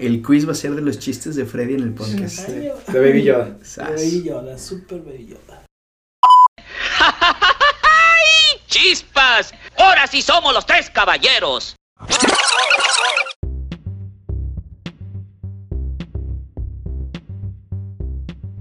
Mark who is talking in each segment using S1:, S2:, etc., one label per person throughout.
S1: El quiz va a ser de los chistes de Freddy en el podcast.
S2: Ay,
S3: De Baby Yoda.
S1: Sas.
S2: Baby Yoda, super Baby Yoda.
S4: ¡Chispas! ¡Ahora sí somos los tres caballeros!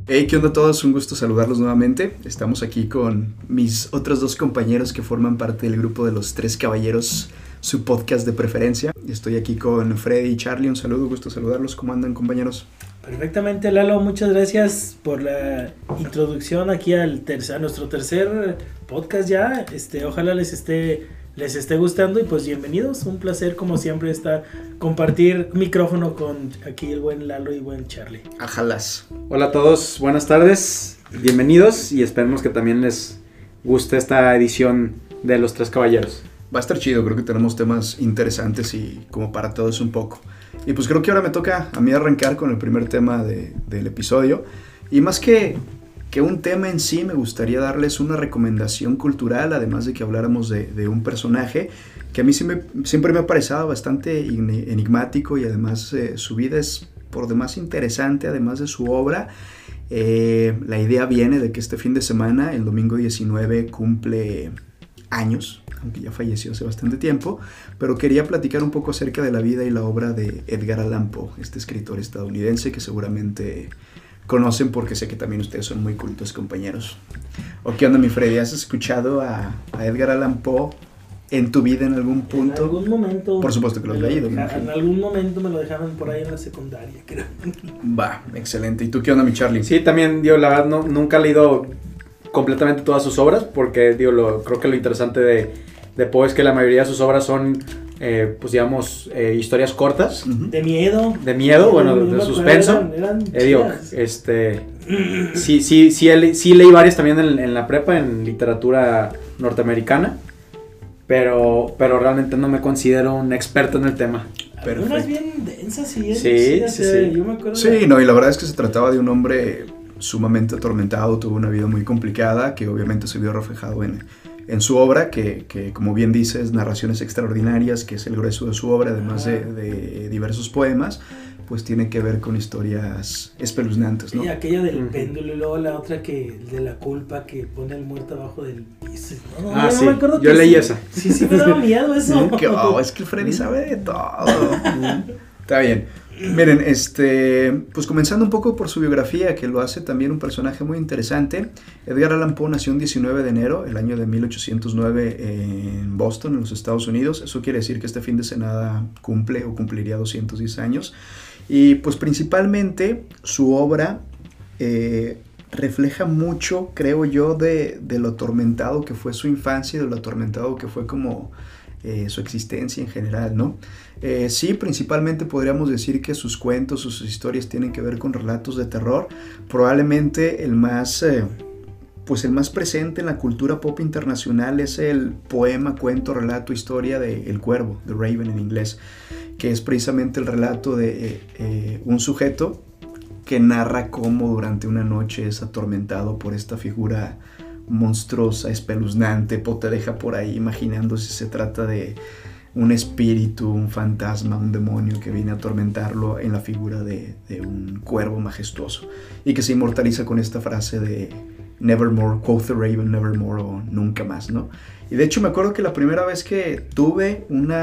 S1: Hey, ¿qué onda a todos? Un gusto saludarlos nuevamente. Estamos aquí con mis otros dos compañeros que forman parte del grupo de los Tres Caballeros, su podcast de preferencia. Estoy aquí con Freddy y Charlie. Un saludo, gusto saludarlos. ¿Cómo andan, compañeros?
S2: Perfectamente, Lalo. Muchas gracias por la introducción aquí al tercer, a nuestro tercer podcast ya. Este, ojalá les esté, les esté gustando y pues bienvenidos. Un placer, como siempre, estar compartir micrófono con aquí el buen Lalo y buen Charlie.
S1: Ajalas.
S3: Hola a todos, buenas tardes, bienvenidos y esperemos que también les guste esta edición de Los Tres Caballeros.
S1: Va a estar chido, creo que tenemos temas interesantes y como para todos un poco. Y pues creo que ahora me toca a mí arrancar con el primer tema de- del episodio. Y más que, que un tema en sí, me gustaría darles una recomendación cultural, además de que habláramos de, de un personaje que a mí me- siempre me ha parecido bastante eni- enigmático y además eh, su vida es por demás interesante, además de su obra. Eh, la idea viene de que este fin de semana, el domingo 19, cumple años, aunque ya falleció hace bastante tiempo, pero quería platicar un poco acerca de la vida y la obra de Edgar Allan Poe, este escritor estadounidense que seguramente conocen porque sé que también ustedes son muy cultos compañeros. ¿O qué onda mi Freddy? ¿Has escuchado a, a Edgar Allan Poe en tu vida en algún punto?
S2: En algún momento.
S1: Por supuesto que lo has leído, imagino.
S2: En algún momento me lo dejaban por ahí en la secundaria, creo.
S1: Va, excelente. ¿Y tú qué onda mi Charlie?
S3: Sí, también, digo, la verdad, no, nunca he leído completamente todas sus obras porque, digo, lo, creo que lo interesante de, de Poe es que la mayoría de sus obras son, eh, pues digamos, eh, historias cortas.
S2: De miedo.
S3: de miedo, bueno, de, suspenso.
S2: eran- eran
S3: Eh, digo, este, sí, sí, sí, sí leí varias también en, en la prepa, en literatura norteamericana, pero, pero realmente no me considero un experto en el tema.
S1: Perfecto.
S2: bien densas, sí.
S3: Sí, sí, sí.
S2: Yo me acuerdo.
S1: Sí,
S2: de-
S1: no, y la verdad es que se trataba de un hombre sumamente atormentado, tuvo una vida muy complicada, que obviamente se vio reflejado en, en su obra, que, que, como bien dices, narraciones extraordinarias, que es el grueso de su obra, además de, de diversos poemas, pues tiene que ver con historias espeluznantes, ¿no?
S2: Y aquella del péndulo y luego la otra que de la culpa que pone al muerto abajo del piso. No, no,
S3: Ah,
S2: yo
S3: sí,
S2: me acuerdo
S3: yo
S2: que
S3: leí
S2: sí.
S3: esa.
S2: Sí, sí me daba miedo eso.
S1: Que, oh, es que el Freddy sabe de todo. Está bien. Miren, este, pues comenzando un poco por su biografía, que lo hace también un personaje muy interesante. Edgar Allan Poe nació un 19 de enero, el año de 1809, en Boston, en los Estados Unidos. Eso quiere decir que este fin de semana cumple o cumpliría 210 años. Y pues principalmente su obra eh, refleja mucho, creo yo, de, de lo atormentado que fue su infancia y de lo atormentado que fue como eh, su existencia en general, ¿no? Eh, sí, principalmente podríamos decir que sus cuentos, sus historias tienen que ver con relatos de terror. Probablemente el más, eh, pues el más presente en la cultura pop internacional es el poema, cuento, relato, historia de El Cuervo, The Raven en inglés, que es precisamente el relato de un sujeto que narra cómo durante una noche es atormentado por esta figura monstruosa, espeluznante, po te deja por ahí imaginando si se trata de un espíritu, un fantasma, un demonio que viene a atormentarlo en la figura de, de un cuervo majestuoso y que se inmortaliza con esta frase de Nevermore, quoth the raven, nevermore o nunca más, ¿no? Y de hecho me acuerdo que la primera vez que tuve un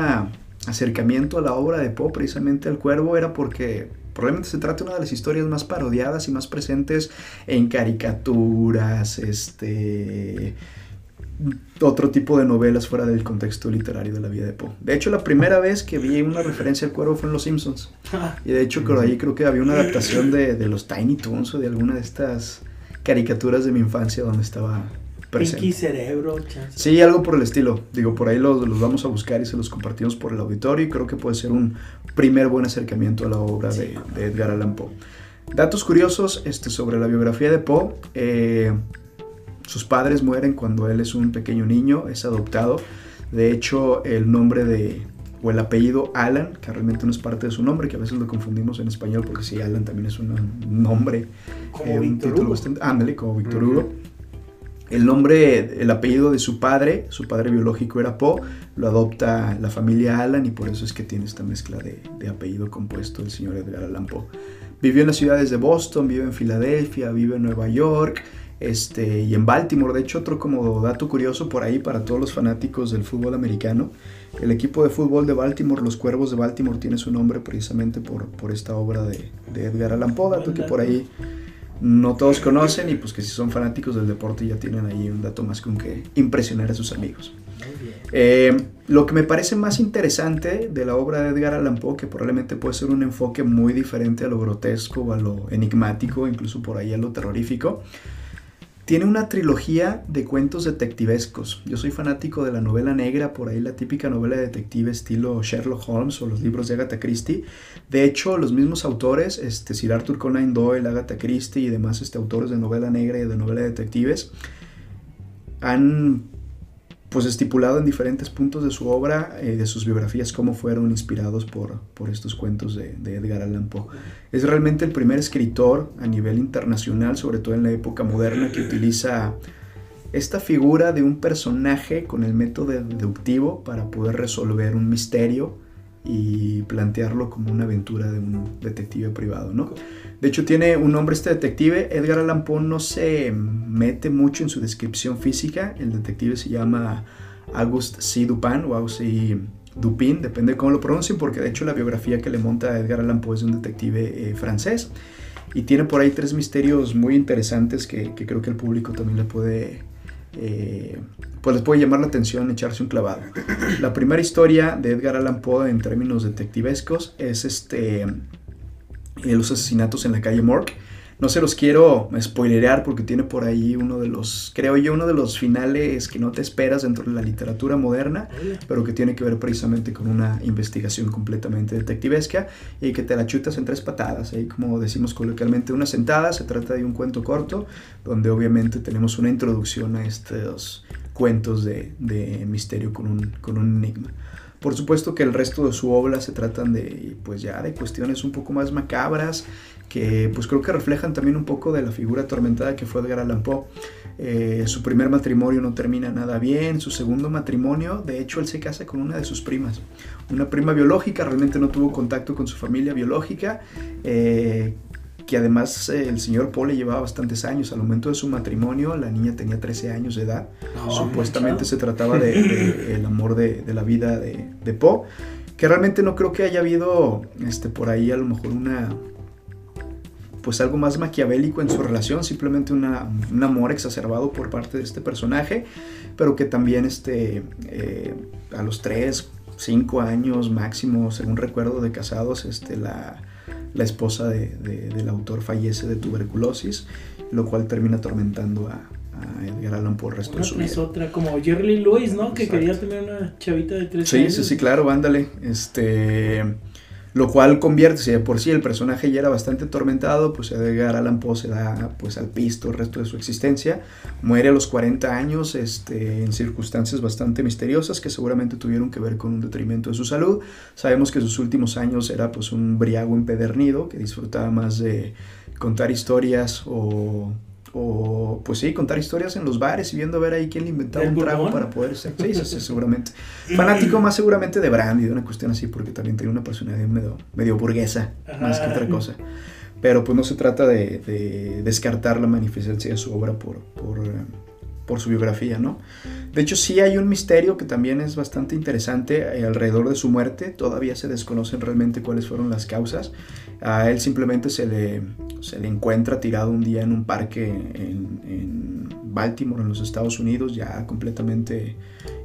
S1: acercamiento a la obra de Poe, precisamente al cuervo, era porque probablemente se trata de una de las historias más parodiadas y más presentes en caricaturas, este otro tipo de novelas fuera del contexto literario de la vida de Poe. De hecho, la primera vez que vi una referencia al cuervo fue en Los Simpsons. Y de hecho, por ahí creo que había una adaptación de, de los Tiny Toons o de alguna de estas caricaturas de mi infancia donde estaba presente.
S2: Pinky Cerebro, chance.
S1: Sí, algo por el estilo. Digo, por ahí los, los vamos a buscar y se los compartimos por el auditorio y creo que puede ser un primer buen acercamiento a la obra de, de Edgar Allan Poe. Datos curiosos este, sobre la biografía de Poe. Eh, sus padres mueren cuando él es un pequeño niño, es adoptado. De hecho, el nombre de, o el apellido Alan, que realmente no es parte de su nombre, que a veces lo confundimos en español porque sí, Alan también es un nombre,
S2: Como
S1: eh, un
S2: Víctor
S1: título
S2: Hugo.
S1: bastante... Ándale, como Víctor
S3: Ujú.
S1: Hugo. El nombre, el apellido de su padre, su padre biológico era Poe, lo adopta la familia Allan y por eso es que tiene esta mezcla de, de apellido compuesto el señor Edgar Allan Poe. Vivió en las ciudades de Boston, vive en Filadelfia, vive en Nueva York este, y en Baltimore. De hecho, otro como dato curioso por ahí para todos los fanáticos del fútbol americano, el equipo de fútbol de Baltimore, los Cuervos de Baltimore, tiene su nombre precisamente por, por esta obra de, de Edgar Allan Poe, dato que por ahí no todos conocen y pues que si son fanáticos del deporte ya tienen ahí un dato más con que impresionar a sus amigos. Eh, lo que me parece más interesante de la obra de Edgar Allan Poe, que probablemente puede ser un enfoque muy diferente a lo grotesco, a lo enigmático, incluso por ahí a lo terrorífico, tiene una trilogía de cuentos detectivescos. Yo soy fanático de la novela negra, por ahí la típica novela de detective estilo Sherlock Holmes o los libros de Agatha Christie. De hecho, los mismos autores, este, Sir Arthur Conan Doyle, Agatha Christie y demás este, autores de novela negra y de novela de detectives, han pues estipulado en diferentes puntos de su obra, eh, de sus biografías, cómo fueron inspirados por, por estos cuentos de, de, Edgar Allan Poe. Es realmente el primer escritor a nivel internacional, sobre todo en la época moderna, que utiliza esta figura de un personaje con el método deductivo para poder resolver un misterio y plantearlo como una aventura de un detective privado, ¿no? De hecho tiene un nombre este detective, Edgar Allan Poe no se mete mucho en su descripción física, el detective se llama Auguste C. Dupin o Auguste Dupin, depende de cómo lo pronuncien, porque de hecho la biografía que le monta a Edgar Allan Poe es de un detective eh, francés. Y tiene por ahí tres misterios muy interesantes que, que creo que el público también le puede eh, pues les puede llamar la atención echarse un clavado. La primera historia de Edgar Allan Poe en términos detectivescos es este, eh, los asesinatos en la calle Morgue. No se los quiero spoilerear porque tiene por ahí uno de los, creo yo, uno de los finales que no te esperas dentro de la literatura moderna, pero que tiene que ver precisamente con una investigación completamente detectivesca y que te la chutas en tres patadas. Ahí, como decimos coloquialmente, una sentada. Se trata de un cuento corto donde obviamente tenemos una introducción a estos cuentos de, de misterio con un, con un enigma. Por supuesto que el resto de su obra se tratan de, pues ya, de cuestiones un poco más macabras, que pues creo que reflejan también un poco de la figura atormentada que fue Edgar Allan Poe. Eh, su primer matrimonio no termina nada bien, su segundo matrimonio, de hecho él se casa con una de sus primas, una prima biológica, realmente no tuvo contacto con su familia biológica, eh, que además eh, el señor Poe le llevaba bastantes años. Al momento de su matrimonio, la niña tenía 13 años de edad.
S2: No,
S1: Supuestamente se trataba de, de el amor de, de la vida de, de, Poe, que realmente no creo que haya habido este, por ahí a lo mejor una pues algo más maquiavélico en su relación, simplemente una, un amor exacerbado por parte de este personaje, pero que también este, eh, a los 3, 5 años máximo, según recuerdo de casados, este, la, la esposa de, de, del autor fallece de tuberculosis, lo cual termina atormentando a, a Edgar Allan Poe el resto
S2: Una
S1: de su vida.
S2: otra, como Jerry Lewis, ¿no? Que
S1: Exacto.
S2: quería tener una chavita de 13
S1: Sí,
S2: años.
S1: sí, sí, claro, ándale. Este, lo cual convierte, si de por sí el personaje ya era bastante atormentado, pues Edgar Allan Poe se da pues al pisto el resto de su existencia. Muere a los 40 años, este, en circunstancias bastante misteriosas que seguramente tuvieron que ver con un detrimento de su salud. Sabemos que sus últimos años era pues un briago empedernido que disfrutaba más de contar historias o o pues sí, contar historias en los bares y viendo a ver ahí quién le inventaba
S2: ¿Del
S1: un trago para poder ser. Sí, sí, sí, seguramente. Fanático más seguramente de Brandy, de una cuestión así, porque también tiene una personalidad medio, medio burguesa, más que
S2: Ajá.
S1: otra cosa. Pero pues no se trata de, de descartar la magnificencia de su obra por, por, por su biografía, ¿no? De hecho, sí hay un misterio que también es bastante interesante eh, alrededor de su muerte. Todavía se desconocen realmente cuáles fueron las causas. A él simplemente se le, se le encuentra tirado un día en un parque en, Baltimore, en los Estados Unidos, ya completamente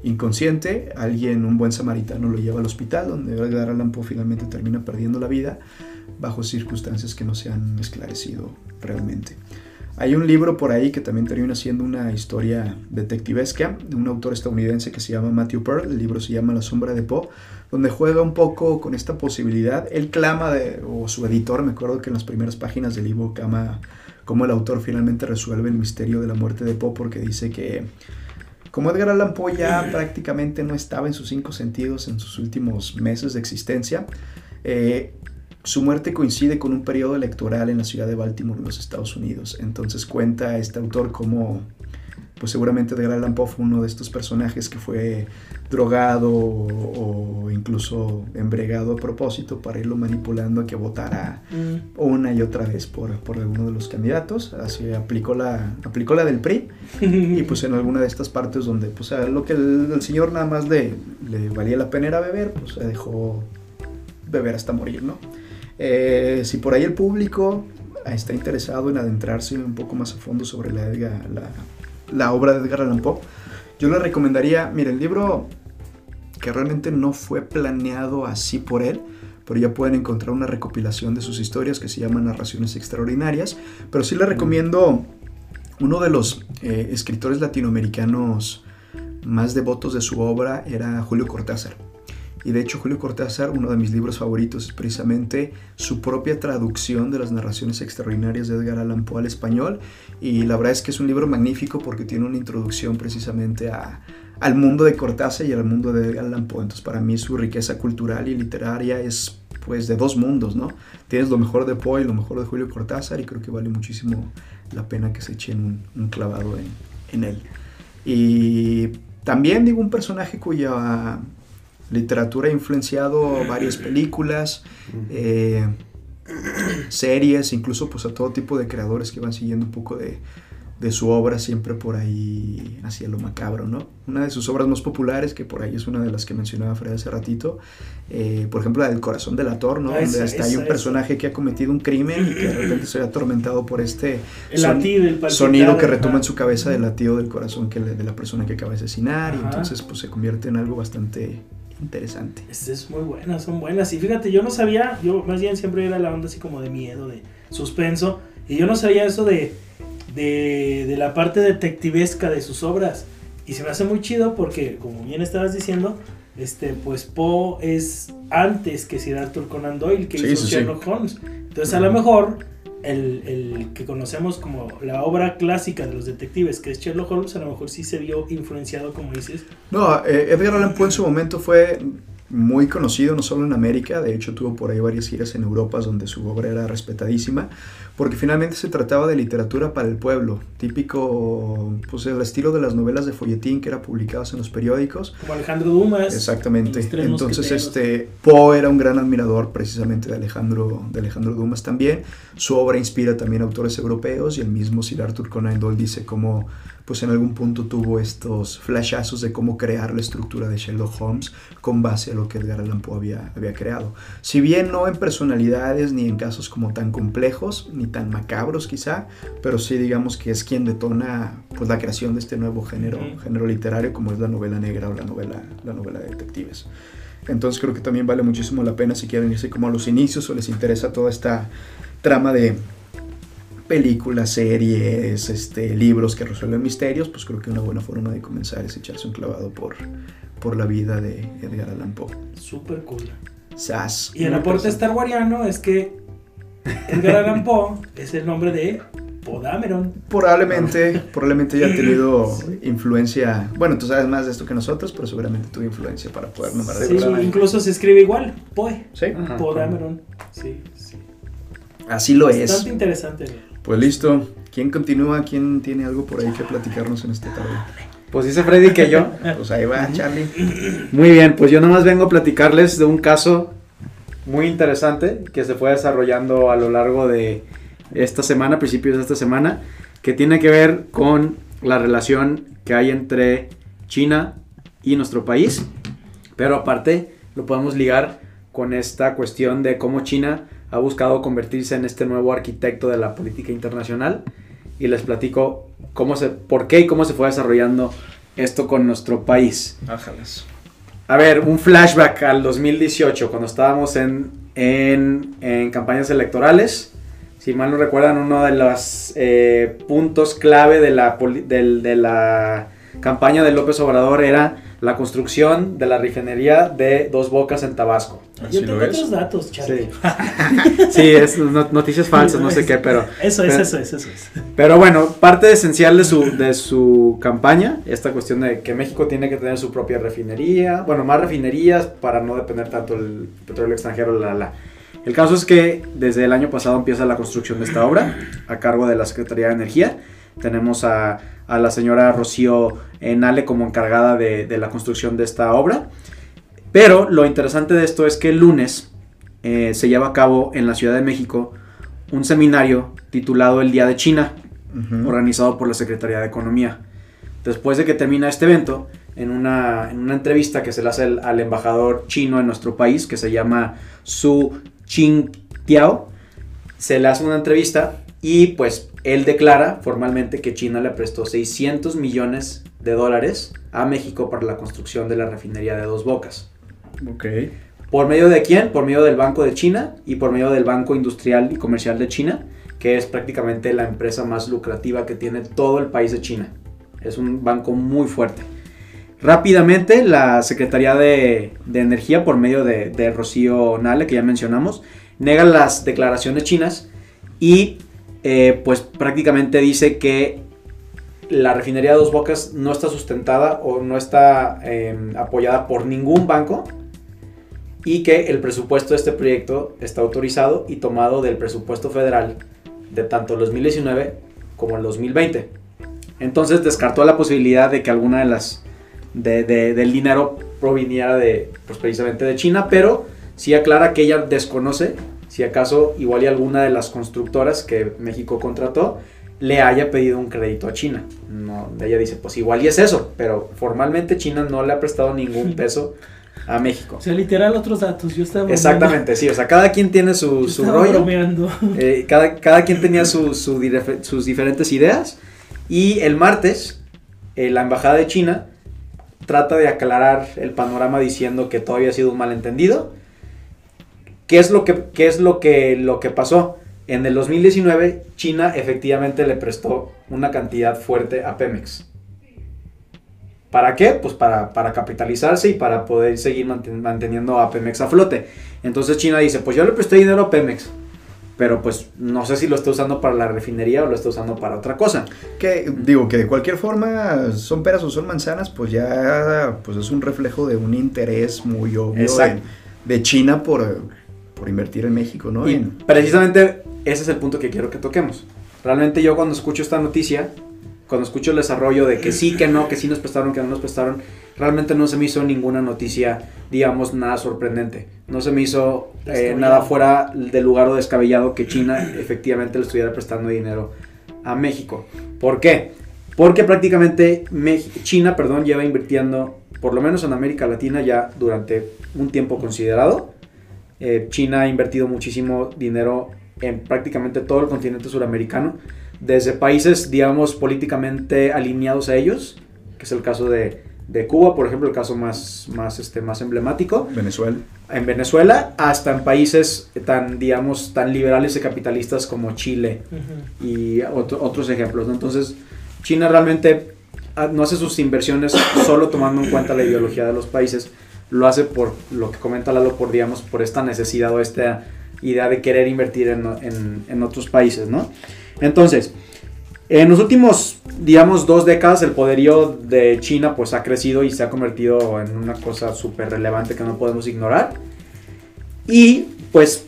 S1: inconsciente. Alguien, un buen samaritano, lo lleva al hospital, donde Edgar Allan Poe finalmente termina perdiendo la vida bajo circunstancias que no se han esclarecido realmente. Hay un libro por ahí que también termina siendo una historia detectivesca de un autor estadounidense que se llama Matthew Pearl. El libro se llama La sombra de Poe, donde juega un poco con esta posibilidad. Él clama, de, o su editor, me acuerdo que en las primeras páginas del libro clama cómo el autor finalmente resuelve el misterio de la muerte de Poe, porque dice que como Edgar Allan Poe ya prácticamente no estaba en sus cinco sentidos en sus últimos meses de existencia, eh, su muerte coincide con un periodo electoral en la ciudad de Baltimore, en los Estados Unidos. Entonces cuenta este autor cómo pues seguramente Edgar Allan Poe fue uno de estos personajes que fue drogado o, o incluso embregado a propósito para irlo manipulando a que votara
S2: Mm.
S1: una y otra vez por, por alguno de los candidatos. Así aplicó la, aplicó la del PRI y pues en alguna de estas partes donde pues a lo que el, el señor nada más le, le valía la pena era beber, pues se dejó beber hasta morir, ¿no? Eh, si por ahí el público está interesado en adentrarse un poco más a fondo sobre la, la, la obra de Edgar Allan Poe, yo le recomendaría, mire, el libro que realmente no fue planeado así por él, pero ya pueden encontrar una recopilación de sus historias que se llama Narraciones Extraordinarias, pero sí le recomiendo uno de los eh, escritores latinoamericanos más devotos de su obra era Julio Cortázar. Y de hecho Julio Cortázar, uno de mis libros favoritos es precisamente su propia traducción de las narraciones extraordinarias de Edgar Allan Poe al español. Y la verdad es que es un libro magnífico porque tiene una introducción precisamente a, al mundo de Cortázar y al mundo de Edgar Allan Poe. Entonces para mí su riqueza cultural y literaria es pues de dos mundos, ¿no? Tienes lo mejor de Poe y lo mejor de Julio Cortázar y creo que vale muchísimo la pena que se echen un, clavado en, en él. Y también digo un personaje cuya literatura ha influenciado varias películas, eh, series, incluso pues a todo tipo de creadores que van siguiendo un poco de, de su obra siempre por ahí hacia lo macabro, ¿no? Una de sus obras más populares, que por ahí es una de las que mencionaba Fred hace ratito, eh, por ejemplo la del corazón del ator, ¿no?
S2: Ah,
S1: Donde
S2: esa,
S1: hasta hay un
S2: esa,
S1: personaje que ha cometido un crimen y que de repente se ve atormentado por este
S2: El
S1: son-
S2: latido, el palpitar,
S1: sonido que
S2: ajá.
S1: retoma en su cabeza del latido del corazón que le- de la persona que acaba de asesinar y entonces pues se convierte en algo bastante interesante.
S2: Es, es muy buena, son buenas. Y fíjate, yo no sabía, yo más bien siempre era la onda así como de miedo, de suspenso. Y yo no sabía eso de, de, de la parte detectivesca de sus obras. Y se me hace muy chido porque, como bien estabas diciendo, este, pues Poe es antes que Sir Arthur Conan Doyle, que
S1: Sí,
S2: hizo
S1: sí.
S2: Sherlock Holmes. Entonces, a lo mejor el, que conocemos como la obra clásica de los detectives, que es Sherlock Holmes, a lo mejor sí se vio influenciado, como dices.
S1: No, eh, Edgar Allan Poe en su momento fue muy conocido, no solo en América, de hecho tuvo por ahí varias giras en Europa donde su obra era respetadísima, porque finalmente se trataba de literatura para el pueblo, típico, pues el estilo de las novelas de folletín que eran publicadas en los periódicos.
S2: Como Alejandro Dumas.
S1: Exactamente. Entonces, este Poe era un gran admirador precisamente de Alejandro, de Alejandro Dumas también. Su obra inspira también a autores europeos y el mismo Sir Arthur Conan Doyle dice cómo, pues en algún punto tuvo estos flashazos de cómo crear la estructura de Sherlock Holmes con base a lo que Edgar Allan Poe había, había creado. Si bien no en personalidades ni en casos como tan complejos ni tan macabros quizá, pero sí digamos que es quien detona pues la creación de este nuevo género, género literario como es la novela negra o la novela, la novela de detectives. Entonces creo que también vale muchísimo la pena si quieren irse como a los inicios o les interesa toda esta trama de películas, series, este, libros que resuelven misterios, pues creo que una buena forma de comenzar es echarse un clavado por, por la vida de Edgar Allan Poe.
S2: Súper cool.
S1: Sas.
S2: Y el aporte
S1: interesante.
S2: starwariano es que Edgar Allan Poe es el nombre de Podameron.
S1: Probablemente, probablemente haya tenido
S2: Sí.
S1: influencia. Bueno, tú sabes más de esto que nosotros, pero seguramente tuvo influencia para poder nombrar
S2: Sí, incluso se escribe igual, Poe.
S1: Sí,
S3: Ajá.
S2: Podameron. Sí, sí.
S1: así lo
S2: Bastante
S1: es.
S2: interesante.
S1: Pues listo. ¿Quién continúa? ¿Quién tiene algo por ahí que platicarnos en esta tarde?
S3: Pues dice Freddy que yo.
S1: Pues ahí va, Charlie.
S3: Muy bien, pues yo nomás vengo a platicarles de un caso muy interesante que se fue desarrollando a lo largo de esta semana, principios de esta semana, que tiene que ver con la relación que hay entre China y nuestro país. Pero aparte lo podemos ligar con esta cuestión de cómo China ha buscado convertirse en este nuevo arquitecto de la política internacional y les platico cómo se, por qué y cómo se fue desarrollando esto con nuestro país.
S1: Ájalas.
S3: A ver, un flashback al 2018, cuando estábamos en, en, en campañas electorales. Si mal no recuerdan, uno de los eh, puntos clave de la, del- de la campaña de López Obrador era la construcción de la refinería de Dos Bocas en Tabasco.
S1: Así
S2: Yo tengo otros datos, Charlie.
S3: Sí, sí es no- noticias falsas, no sé qué, pero...
S2: Eso es,
S3: pero-
S2: eso es, eso es.
S3: Pero bueno, parte esencial de su, de su campaña, esta cuestión de que México tiene que tener su propia refinería, bueno, más refinerías para no depender tanto del petróleo extranjero, la, la. El caso es que desde el año pasado empieza la construcción de esta obra a cargo de la Secretaría de Energía, tenemos a, a la señora Rocío Nale como encargada de, de, la construcción de esta obra. Pero lo interesante de esto es que el lunes eh, se lleva a cabo en la Ciudad de México un seminario titulado El Día de China, uh -huh. organizado por la Secretaría de Economía. Después de que termina este evento, en una, en una entrevista que se le hace al, al, embajador chino en nuestro país, que se llama Su Qingtiao, se le hace una entrevista y pues él declara formalmente que China le prestó 600 millones de dólares a México para la construcción de la refinería de Dos Bocas.
S1: Ok.
S3: ¿Por medio de quién? Por medio del Banco de China y por medio del Banco Industrial y Comercial de China, que es prácticamente la empresa más lucrativa que tiene todo el país de China. Es un banco muy fuerte. Rápidamente, la Secretaría de, de Energía, por medio de, de, Rocío Nale, que ya mencionamos, nega las declaraciones chinas y eh, pues prácticamente dice que la refinería de Dos Bocas no está sustentada o no está eh, apoyada por ningún banco y que el presupuesto de este proyecto está autorizado y tomado del presupuesto federal de tanto el 2019 como el 2020. Entonces descartó la posibilidad de que alguna de las de, de, del dinero proviniera de, pues precisamente de China, pero sí aclara que ella desconoce si acaso igual y alguna de las constructoras que México contrató le haya pedido un crédito a China. No, ella dice, pues igual y es eso, pero formalmente China no le ha prestado ningún peso a México.
S2: O sea, literal otros datos, yo estaba
S3: Exactamente, sí, o sea, cada quien tiene su, su rollo. Eh, cada, cada quien tenía su, su, sus diferentes ideas y el martes eh, la embajada de China trata de aclarar el panorama diciendo que todavía ha sido un malentendido. ¿Qué es lo que, qué es lo que, lo que pasó? En el 2019, China efectivamente le prestó una cantidad fuerte a Pemex. ¿Para qué? Pues para, para capitalizarse y para poder seguir manteniendo a Pemex a flote. Entonces China dice, pues yo le presté dinero a Pemex, pero pues no sé si lo está usando para la refinería o lo está usando para otra cosa.
S1: Que digo que de cualquier forma son peras o son manzanas, pues ya pues es un reflejo de un interés muy obvio de, de, China por, por invertir en México, ¿no?
S3: Y en... precisamente ese es el punto que quiero que toquemos. Realmente yo cuando escucho esta noticia, cuando escucho el desarrollo de que sí, que no, que sí nos prestaron, que no nos prestaron, realmente no se me hizo ninguna noticia, digamos, nada sorprendente. No se me hizo eh, nada fuera del lugar o descabellado que China efectivamente le estuviera prestando dinero a México. ¿Por qué? Porque prácticamente China, perdón, lleva invirtiendo, por lo menos en América Latina, ya durante un tiempo considerado. Eh, China ha invertido muchísimo dinero en prácticamente todo el continente suramericano desde países, digamos, políticamente alineados a ellos, que es el caso de, de Cuba, por ejemplo, el caso más, más, este, más emblemático.
S1: Venezuela.
S3: En Venezuela, hasta en países tan, digamos, tan liberales y capitalistas como Chile uh -huh. y otro, otros ejemplos. ¿no? Entonces, China realmente no hace sus inversiones solo tomando en cuenta la ideología de los países, lo hace por lo que comenta Lalo, por, digamos, por esta necesidad o esta idea de querer invertir en, en, en otros países, ¿no? Entonces, en los últimos, digamos, dos décadas el poderío de China pues ha crecido y se ha convertido en una cosa súper relevante que no podemos ignorar. Y pues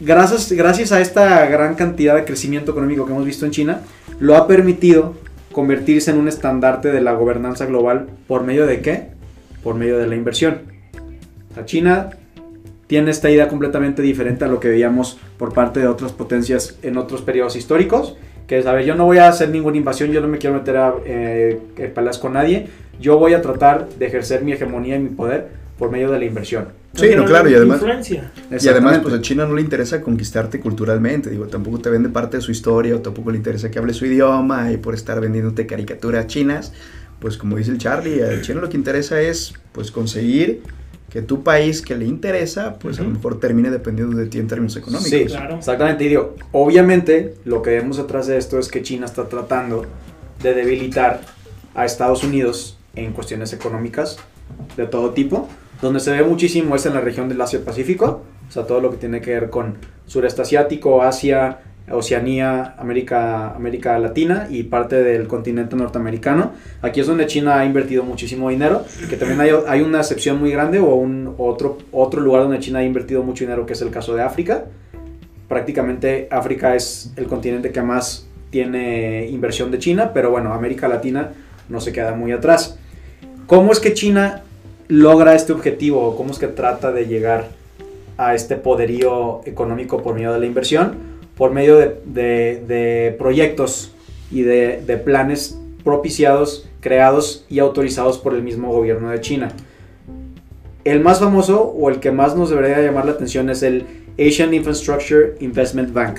S3: gracias, gracias a esta gran cantidad de crecimiento económico que hemos visto en China, lo ha permitido convertirse en un estandarte de la gobernanza global por medio de qué? Por medio de la inversión. O sea, China tiene esta idea completamente diferente a lo que veíamos por parte de otras potencias en otros periodos históricos, que es, a ver, yo no voy a hacer ninguna invasión, yo no me quiero meter a eh, peleas con nadie, yo voy a tratar de ejercer mi hegemonía y mi poder por medio de la inversión.
S1: Sí, no, claro, y además, y además pues a China no le interesa conquistarte culturalmente, digo, tampoco te vende parte de su historia, o tampoco le interesa que hable su idioma, y por estar vendiéndote caricaturas chinas, pues como dice el Charlie, al chino lo que interesa es pues conseguir que tu país que le interesa, pues uh -huh. a lo mejor termine dependiendo de ti en términos económicos.
S3: Sí, claro. exactamente. Y digo, obviamente lo que vemos atrás de esto es que China está tratando de debilitar a Estados Unidos en cuestiones económicas de todo tipo. Donde se ve muchísimo es en la región del Asia-Pacífico, o sea, todo lo que tiene que ver con sureste asiático, Asia, Oceanía, América, América Latina y parte del continente norteamericano. Aquí es donde China ha invertido muchísimo dinero, que también hay, una excepción muy grande o un otro, otro lugar donde China ha invertido mucho dinero, que es el caso de África. Prácticamente África es el continente que más tiene inversión de China, pero bueno, América Latina no se queda muy atrás. ¿Cómo es que China logra este objetivo cómo es que trata de llegar a este poderío económico por medio de la inversión? Por medio de, de- de proyectos y de, de planes propiciados, creados y autorizados por el mismo gobierno de China. El más famoso o el que más nos debería llamar la atención es el Asian Infrastructure Investment Bank.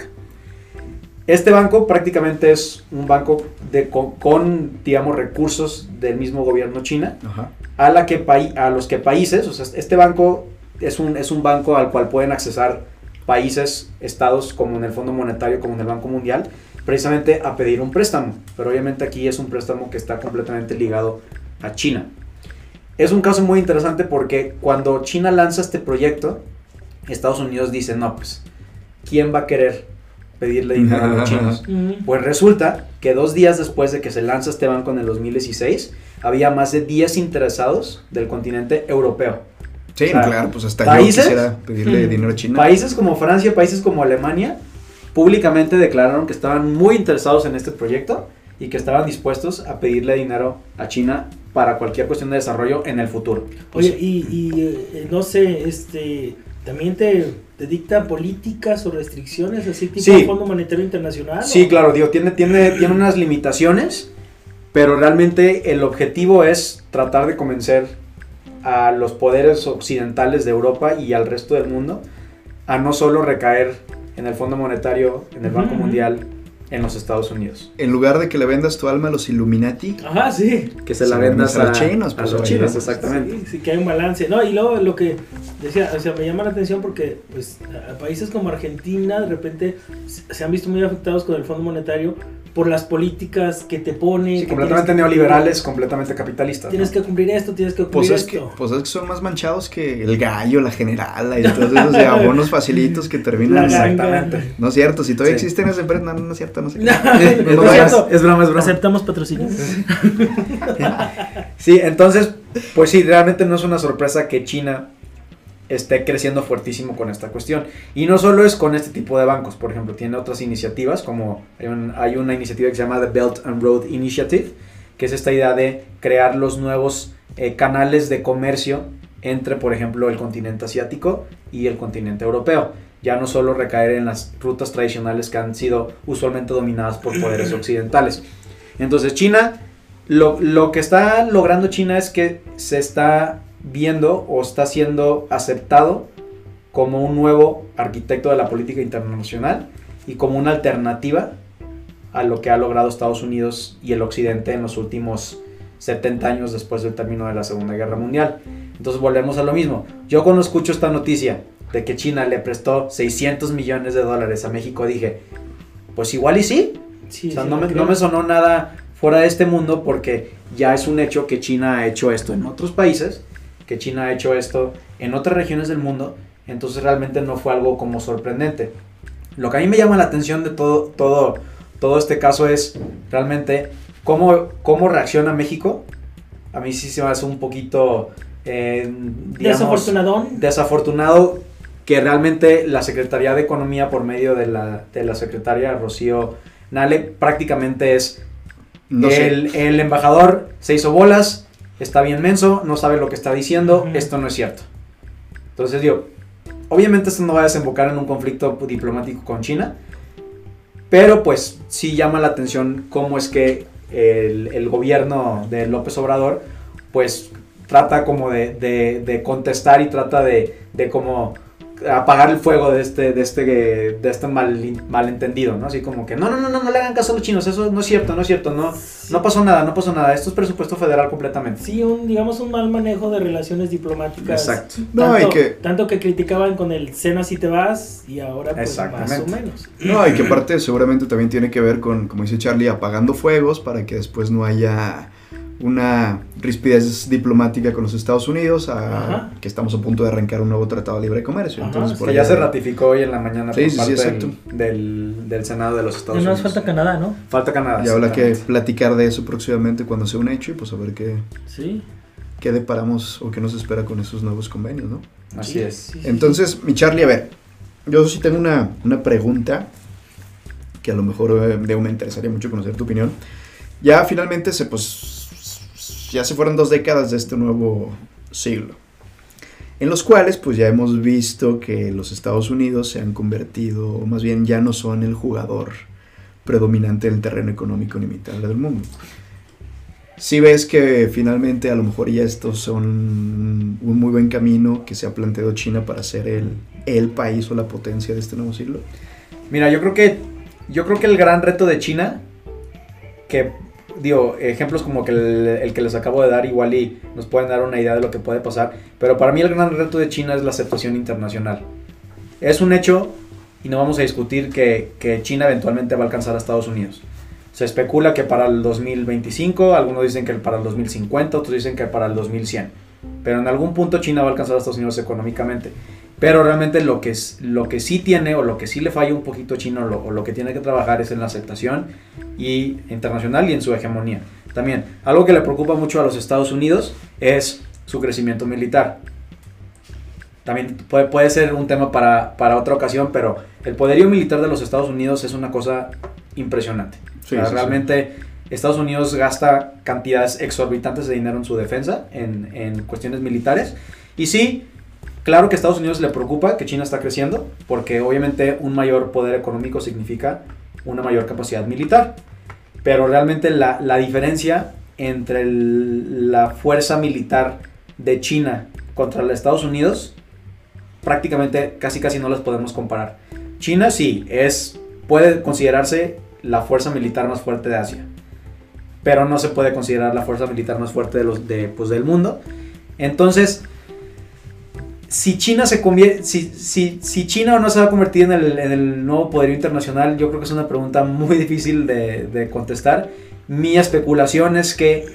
S3: Este banco prácticamente es un banco de, con, con, digamos, recursos del mismo gobierno china,
S1: Ajá.
S3: a, la que a los que países, o sea, este banco es un, es un banco al cual pueden accesar países, estados, como en el Fondo Monetario, como en el Banco Mundial, precisamente a pedir un préstamo. Pero obviamente aquí es un préstamo que está completamente ligado a China. Es un caso muy interesante porque cuando China lanza este proyecto, Estados Unidos dice, no, pues, ¿quién va a querer pedirle dinero a los chinos? Pues resulta que dos días después de que se lanza este banco en el 2016, había más de 10 interesados del continente europeo.
S1: Sí,
S3: O sea,
S1: claro, pues hasta
S3: ¿países?
S1: yo quisiera pedirle
S2: Mm.
S1: dinero a China.
S3: Países como Francia, países como Alemania, públicamente declararon que estaban muy interesados en este proyecto y que estaban dispuestos a pedirle dinero a China para cualquier cuestión de desarrollo en el futuro.
S2: Oye, y, y, eh, no sé, este, también te, te dicta políticas o restricciones, así tipo
S3: Sí.
S2: el Fondo Monetario Internacional.
S3: Sí,
S2: o-
S3: claro, digo, tiene, tiene, tiene unas limitaciones, pero realmente el objetivo es tratar de convencer a los poderes occidentales de Europa y al resto del mundo a no solo recaer en el Fondo Monetario, en el Banco
S2: Ujú.
S3: Mundial, en los Estados Unidos.
S1: En lugar de que le vendas tu alma a los Illuminati,
S2: Ajá, sí.
S3: Que se
S1: Se
S3: la vendas
S1: vendes a los chinos,
S3: a
S1: pues,
S3: los
S1: oye,
S3: chinos,
S1: pues,
S3: exactamente.
S2: Sí, sí, que hay un balance. No, y luego lo que decía, o sea, me llama la atención porque pues, a países como Argentina de repente se han visto muy afectados con el Fondo Monetario por las políticas que te pone.
S3: Sí, completamente
S2: que-
S3: neoliberales, completamente capitalistas.
S2: Tienes
S3: ¿no?
S2: que cumplir esto, tienes que
S1: pues
S2: cumplir
S1: que,
S2: esto.
S1: pues es que son más manchados que el gallo, la generala y todos esos de abonos facilitos que terminan.
S3: Exactamente.
S1: No es cierto, si todavía
S3: Sí.
S1: existen esas empresas, no, no es cierto, no sé.
S2: No,
S3: Es
S2: no es cierto.
S3: es broma, es broma.
S2: Aceptamos patrocinio.
S3: Sí, entonces, pues sí, realmente no es una sorpresa que China esté creciendo fuertísimo con esta cuestión. Y no solo es con este tipo de bancos, por ejemplo, tiene otras iniciativas, como hay, un- hay una iniciativa que se llama The Belt and Road Initiative, que es esta idea de crear los nuevos eh, canales de comercio entre, por ejemplo, el continente asiático y el continente europeo. Ya no solo recaer en las rutas tradicionales que han sido usualmente dominadas por poderes occidentales. Entonces China, lo, lo que está logrando China es que se está viendo o está siendo aceptado como un nuevo arquitecto de la política internacional y como una alternativa a lo que ha logrado Estados Unidos y el Occidente en los últimos 70 años después del término de la Segunda Guerra Mundial. Entonces volvemos a lo mismo. Yo cuando escucho esta noticia de que China le prestó 600 millones de dólares a México dije, pues igual y sí,
S2: Sí,
S3: o sea,
S2: sí,
S3: no, me, no me sonó nada fuera de este mundo porque ya es un hecho que China ha hecho esto en otros países, que China ha hecho esto en otras regiones del mundo, entonces realmente no fue algo como sorprendente. Lo que a mí me llama la atención de todo, todo, todo este caso es realmente cómo, cómo reacciona México. A mí sí se me hace un poquito, eh, digamos,
S2: Desafortunadón.
S3: desafortunado que realmente la Secretaría de Economía por medio de la, de la secretaria Rocío Nale prácticamente es
S1: No
S3: el, el embajador se hizo bolas, está bien menso, no sabe lo que está diciendo, esto no es cierto. Entonces digo, obviamente esto no va a desembocar en un conflicto diplomático con China, pero pues sí llama la atención cómo es que el, el gobierno de López Obrador pues trata como de, de- de contestar y trata de, de como apagar el fuego de este, de este, de este mal, malentendido, ¿no? Así como que no, no, no, no, no le hagan caso a los chinos, eso no es cierto, no es cierto, no, no pasó nada, no pasó nada, esto es presupuesto federal completamente.
S2: Sí, un, digamos un mal manejo de relaciones diplomáticas.
S3: Exacto.
S1: No,
S2: tanto,
S1: y que-
S2: tanto que criticaban con el cena si te vas y ahora pues más o
S3: Exactamente.
S2: menos.
S1: No, y que aparte seguramente también tiene que ver con, como dice Charlie, apagando fuegos para que después no haya una rispidez diplomática con los Estados Unidos, a- que estamos a punto de arrancar un nuevo tratado de libre comercio.
S2: Ajá,
S1: Entonces,
S2: sí.
S1: por
S3: Que ya se ratificó hoy en la mañana
S1: Sí,
S3: por
S1: sí, sí,
S3: parte
S1: exacto.
S3: del, del, del Senado de los Estados
S2: No
S3: Unidos.
S2: falta Canadá, ¿no?
S3: Falta Canadá.
S1: Y habrá que platicar de eso próximamente cuando sea un hecho y pues a ver qué,
S2: Sí.
S1: qué deparamos o qué nos espera con esos nuevos convenios, ¿no?
S3: Así
S2: Sí,
S3: es.
S2: sí, sí.
S1: Entonces, mi Charlie, a ver, yo sí tengo una, una pregunta que a lo mejor eh, me interesaría mucho conocer tu opinión. Ya finalmente se, pues, ya se fueron dos décadas de este nuevo siglo, en los cuales pues ya hemos visto que los Estados Unidos se han convertido, o más bien ya no son el jugador predominante en el terreno económico ni militar del mundo. Si ves que finalmente a lo mejor ya estos son un muy buen camino que se ha planteado China para ser el, el país o la potencia de este nuevo siglo.
S3: Mira, yo creo que yo creo que el gran reto de China, que digo, ejemplos como que el, que les acabo de dar igual y nos pueden dar una idea de lo que puede pasar, pero para mí el gran reto de China es la aceptación internacional. Es un hecho y no vamos a discutir que, que China eventualmente va a alcanzar a Estados Unidos. Se especula que para el 2025, algunos dicen que para el 2050, otros dicen que para el 2100. Pero en algún punto China va a alcanzar a Estados Unidos económicamente. Pero realmente lo que, lo que sí tiene o lo que sí le falla un poquito a China o lo, que tiene que trabajar es en la aceptación y internacional y en su hegemonía. También, algo que le preocupa mucho a los Estados Unidos es su crecimiento militar. También puede, puede ser un tema para, para otra ocasión, pero el poderío militar de los Estados Unidos es una cosa impresionante realmente Estados Unidos gasta cantidades exorbitantes de dinero en su defensa, en, cuestiones militares. Y sí, claro que a Estados Unidos le preocupa que China está creciendo, porque obviamente un mayor poder económico significa una mayor capacidad militar. Pero realmente la, diferencia entre la fuerza militar de China contra los Estados Unidos, prácticamente casi casi no las podemos comparar. China sí, es, puede considerarse la fuerza militar más fuerte de Asia. Pero no se puede considerar la fuerza militar más fuerte de los, de, pues, del mundo. Entonces, si China se convierte, si, si, si, China o no se va a convertir en el, en el, nuevo poderío internacional, yo creo que es una pregunta muy difícil de, de, contestar. Mi especulación es que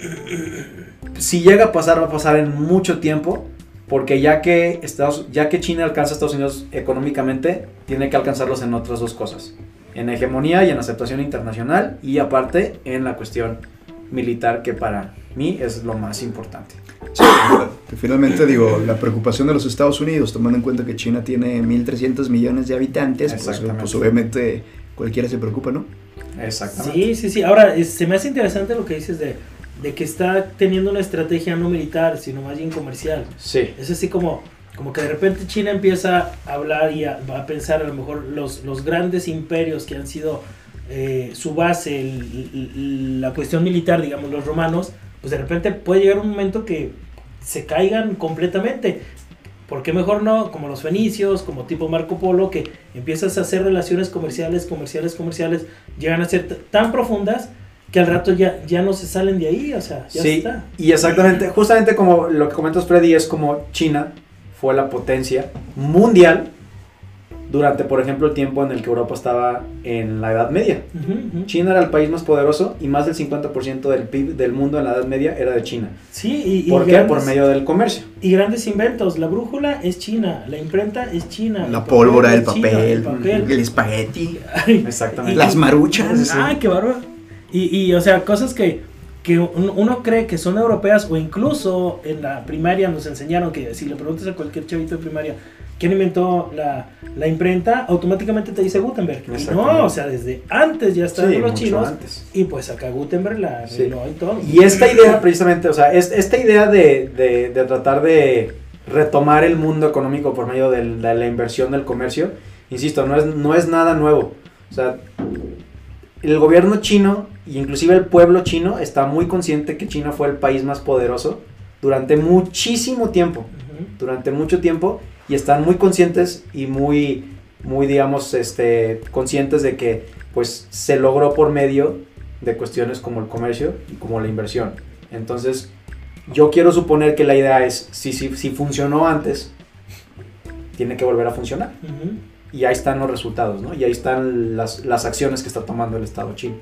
S3: si llega a pasar, va a pasar en mucho tiempo, porque ya que, Estados, ya que China alcanza a Estados Unidos económicamente, tiene que alcanzarlos en otras dos cosas en hegemonía y en aceptación internacional y aparte en la cuestión militar que para mí es lo más importante.
S1: Sí, finalmente digo, la preocupación de los Estados Unidos, tomando en cuenta que China tiene 1.300 millones de habitantes, pues, pues, obviamente cualquiera se preocupa, ¿no?
S2: Exactamente. Sí, sí, sí. Ahora, se me hace interesante lo que dices de, de que está teniendo una estrategia no militar, sino más bien comercial.
S3: Sí.
S2: Es así como como que de repente China empieza a hablar y a, a pensar a lo mejor los, los grandes imperios que han sido eh, su base, la cuestión militar, digamos, los romanos, pues de repente puede llegar un momento que se caigan completamente. ¿Por qué mejor no? Como los fenicios, como tipo Marco Polo, que empiezas a hacer relaciones comerciales, comerciales, comerciales, llegan a ser tan profundas que al rato ya, ya no se salen de ahí, o sea, ya
S3: sí, está. Y exactamente, justamente como lo que comentas Freddy, es como China fue la potencia mundial durante, por ejemplo, el tiempo en el que Europa estaba en la Edad Media. China era el país más poderoso y más del 50% del PIB del mundo en la Edad Media era de China.
S2: Sí, y,
S3: ¿Por qué? por medio del comercio.
S2: Y grandes inventos. La brújula es China, la imprenta es China.
S1: La pólvora, el papel, el, espagueti.
S3: Exactamente.
S1: Las maruchas.
S2: Ah, qué bárbaro. Y, y, o sea, cosas que que uno cree que son europeas o incluso en la primaria nos enseñaron que si le preguntas a cualquier chavito de primaria quién inventó la, la imprenta, automáticamente te dice Gutenberg. no, o sea, desde antes ya estaban los chinos. y pues acá Gutenberg la arregló y todo.
S3: Y esta idea precisamente, o sea, es, esta idea de, de, de, tratar de retomar el mundo económico por medio de la inversión del comercio, insisto, no es, no es nada nuevo. O sea, el gobierno chino y inclusive el pueblo chino está muy consciente que China fue el país más poderoso durante muchísimo tiempo, durante mucho tiempo y están muy conscientes y muy muy digamos este conscientes de que pues se logró por medio de cuestiones como el comercio y como la inversión. Entonces, yo quiero suponer que la idea es si si, si funcionó antes tiene que volver a funcionar y ahí están los resultados, ¿no? Y ahí están las, las acciones que está tomando el Estado chino.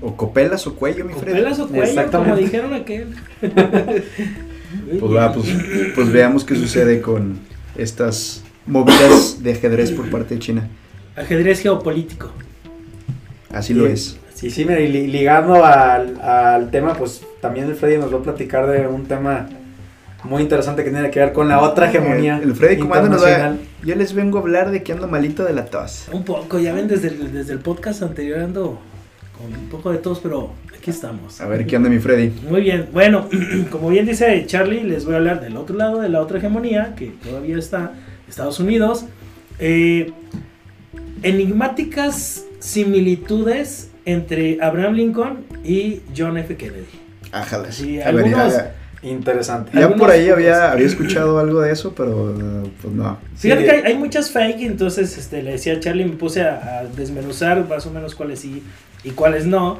S1: O copelas o cuello, mi
S2: Fred. Copelas o cuello, como dijeron aquel.
S1: pues, va, pues, pues, veamos qué sucede con estas movidas de ajedrez por parte de China.
S2: Ajedrez geopolítico.
S1: Así lo es.
S3: Sí, sí, mira, y ligando al, al tema, pues también el Freddy nos va a platicar de un tema muy interesante que tiene que ver con la otra hegemonía.
S1: El, Freddy Comando nos va, Yo les vengo a hablar de que ando malito de la tos.
S2: Un poco, ya ven, desde el, desde el podcast anterior ando con un poco de tos, pero aquí estamos.
S1: A ver, ¿qué anda mi Freddy?
S2: Muy bien, bueno, como bien dice Charlie, les voy a hablar del otro lado, de la otra hegemonía, que todavía está Estados Unidos. Eh, enigmáticas similitudes entre Abraham Lincoln y John F. Kennedy.
S1: Ájale.
S2: Sí,
S1: A ver,
S2: algunos-
S1: ya,
S3: Interesante.
S1: ya por ahí había, había escuchado algo de eso, pero pues no.
S2: Fíjate
S3: Sí.
S2: que hay, hay muchas fake, entonces este, le decía a Charlie, me puse a, a desmenuzar más o menos cuáles sí y cuáles no.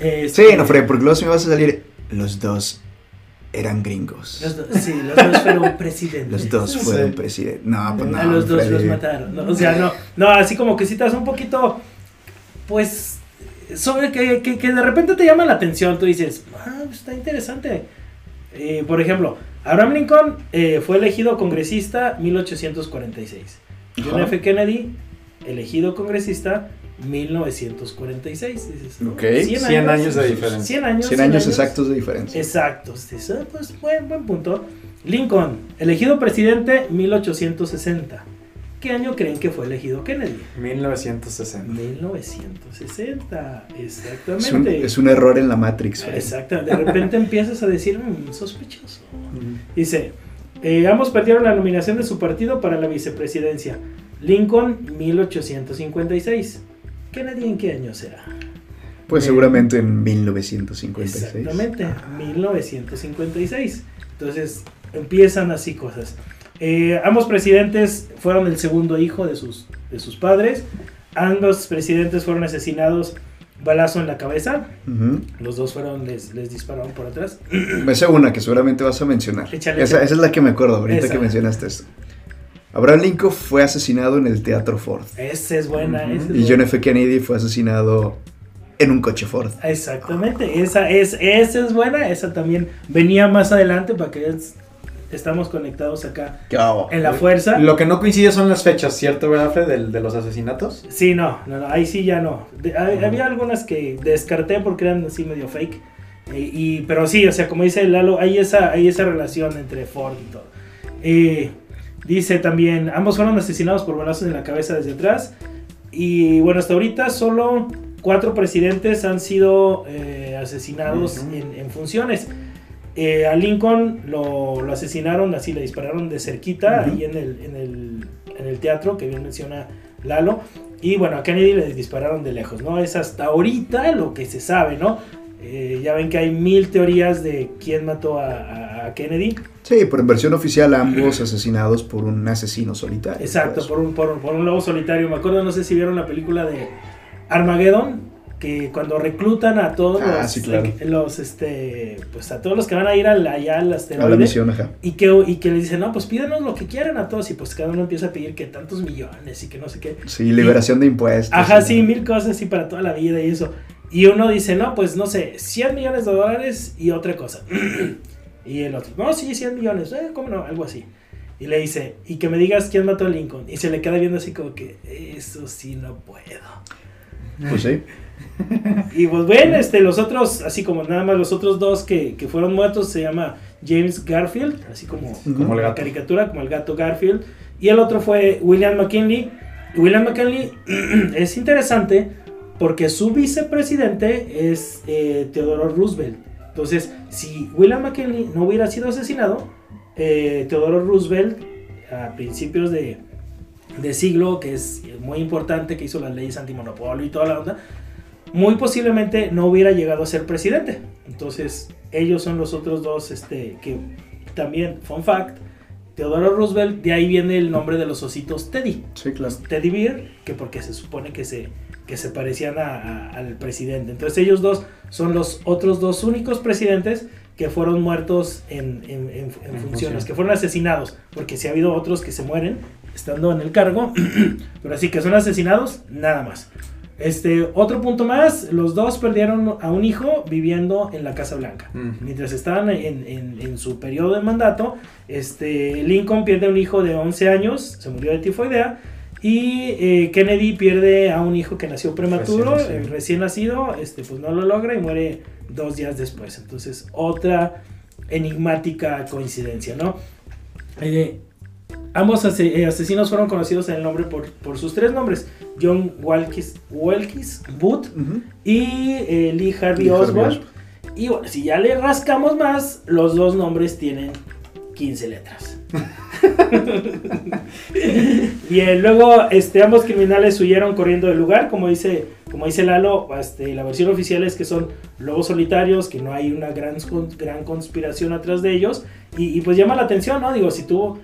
S2: Este,
S1: Sí, no, Freddy, porque luego me vas a salir. Los dos eran gringos.
S2: Los do- sí, los dos fueron presidentes.
S1: Los dos fueron
S3: Sí.
S1: presidentes. No, pues no.
S2: a los dos
S1: Freddy.
S2: los mataron. ¿no? O sea, no, no, así como que citas un poquito, pues, sobre que, que, que de repente te llama la atención, tú dices, ah, pues, está interesante. Eh, por ejemplo, Abraham Lincoln eh, fue elegido congresista 1846. John. F. Kennedy, elegido congresista 1946. Dices.
S1: Ok.
S3: 100 años de diferencia.
S2: 100 años.
S1: 100 años exactos de diferencia.
S2: Exactos. Ah, pues buen, buen punto. Lincoln, elegido presidente 1860. ¿Qué año creen que fue elegido Kennedy?
S3: 1960.
S2: 1960,
S1: Es un,
S2: exactamente.
S1: es un error en la Matrix. Freddy.
S2: Exacto, de repente empiezas a decir, "Mm, sospechoso. Dice, eh, ambos perdieron la nominación de su partido para la vicepresidencia. Lincoln, 1856. Kennedy, ¿en qué año será?
S1: Pues seguramente en 1956.
S2: Exactamente, 1956. Entonces empiezan así cosas. Eh, ambos presidentes fueron el segundo hijo de sus, de sus padres. Ambos presidentes fueron asesinados balazo en la cabeza. Los dos fueron, les, les dispararon por atrás.
S1: Me sé una que seguramente vas a mencionar.
S2: Échale,
S1: esa,
S2: échale.
S1: esa es la que me acuerdo ahorita
S2: Esa.
S1: que mencionaste esto. Abraham Lincoln fue asesinado en el Teatro Ford.
S2: Esa es buena. Esa es
S1: Y John
S2: buena.
S1: F. Kennedy fue asesinado en un coche Ford.
S2: Exactamente, esa es, esa es buena. Esa también venía más adelante para que veas, estamos conectados acá
S1: ¿Qué hago?
S2: en la fuerza.
S3: Lo que no coincide son las fechas, ¿cierto, verdad, Fred? Del- de los asesinatos.
S2: Sí, no, no, no, ahí sí ya no. De- hab- había algunas que descarté porque eran así medio fake. Eh, y, pero sí, o sea, como dice Lalo, hay esa, hay esa relación entre Ford y todo. Eh, dice también, ambos fueron asesinados por balazos en la cabeza desde atrás. Y bueno, hasta ahorita solo cuatro presidentes han sido eh, asesinados en, en funciones. Eh, a Lincoln lo, lo asesinaron, así le dispararon de cerquita, ahí en el, en, el, en el teatro que bien menciona Lalo. Y bueno, a Kennedy le dispararon de lejos, ¿no? Es hasta ahorita lo que se sabe, ¿no? Eh, ya ven que hay mil teorías de quién mató a, Kennedy.
S1: Sí, por en versión oficial ambos asesinados por un asesino solitario.
S2: Exacto,
S1: pues.
S2: por un, por, por un lobo solitario. Me acuerdo, no sé si vieron la película de Armageddon, que cuando reclutan a todos
S1: Ah,
S2: los,
S1: sí, claro.
S2: los, este, pues a todos los que van a ir al, allá al
S1: A la misión, ajá.
S2: Y que, y que les dicen, no, pues pídanos lo que quieran a todos. Y pues cada uno empieza a pedir que tantos millones y que no sé qué.
S1: Sí, liberación de impuestos.
S2: Ajá, sí, mil cosas así para toda la vida y eso. Y uno dice, no, pues no sé, 100 millones de dólares y otra cosa. y el otro, no, sí, 100 millones, eh, ¿cómo no? Algo así. Y le dice, y que me digas quién mató a Lincoln. Y se le queda viendo así como que, eso sí no puedo.
S1: Pues sí.
S2: Y pues bueno, este, los otros, así como nada más los otros dos que, que fueron muertos, se llama James Garfield, así como,
S3: Como
S2: la caricatura, como el gato Garfield. Y el otro fue William McKinley. William McKinley es interesante porque su vicepresidente es eh, Teodoro Roosevelt. Entonces, si William McKinley no hubiera sido asesinado, eh, Teodoro Roosevelt, a principios de, de siglo, que es muy importante, que hizo las leyes antimonopolio y toda la onda, muy posiblemente no hubiera llegado a ser presidente. Entonces, ellos son los otros dos este, que también, fun fact, Teodoro Roosevelt, de ahí viene el nombre de los ositos Teddy.
S1: Sí, claro.
S2: Teddy Bear, que porque se supone que se, que se parecían a- a- al presidente. Entonces ellos dos son los otros dos únicos presidentes que fueron muertos en, en- en- en funciones,
S3: función.
S2: que fueron asesinados, porque si ha habido otros que se mueren estando en el cargo, pero así que son asesinados, nada más. Este, otro punto más, los dos perdieron a un hijo viviendo en la Casa Blanca.
S3: Ujú.
S2: Mientras estaban en, en- en su periodo de mandato, este, Lincoln pierde un hijo de 11 años, se murió de tifoidea, y eh, Kennedy pierde a un hijo que nació prematuro,
S3: Recién
S2: recién
S3: nacido.
S2: nacido, recién nacido este, pues no lo logra y muere dos días después. Entonces, otra enigmática coincidencia, ¿no? Eh, ambos ase- eh, asesinos fueron conocidos en el nombre por, por sus tres nombres: John Walkis, Walkis Booth y eh, Lee Harvey
S1: Lee Harvey
S2: Oswald.
S1: Oswald.
S2: Y bueno, si ya le rascamos más, los dos nombres tienen 15 letras. Bien, luego este, ambos criminales huyeron corriendo del lugar, como dice, como dice Lalo, este, la versión oficial es que son lobos solitarios, que no hay una gran, gran conspiración atrás de ellos, y, pues llama la atención, ¿no? Digo, si tú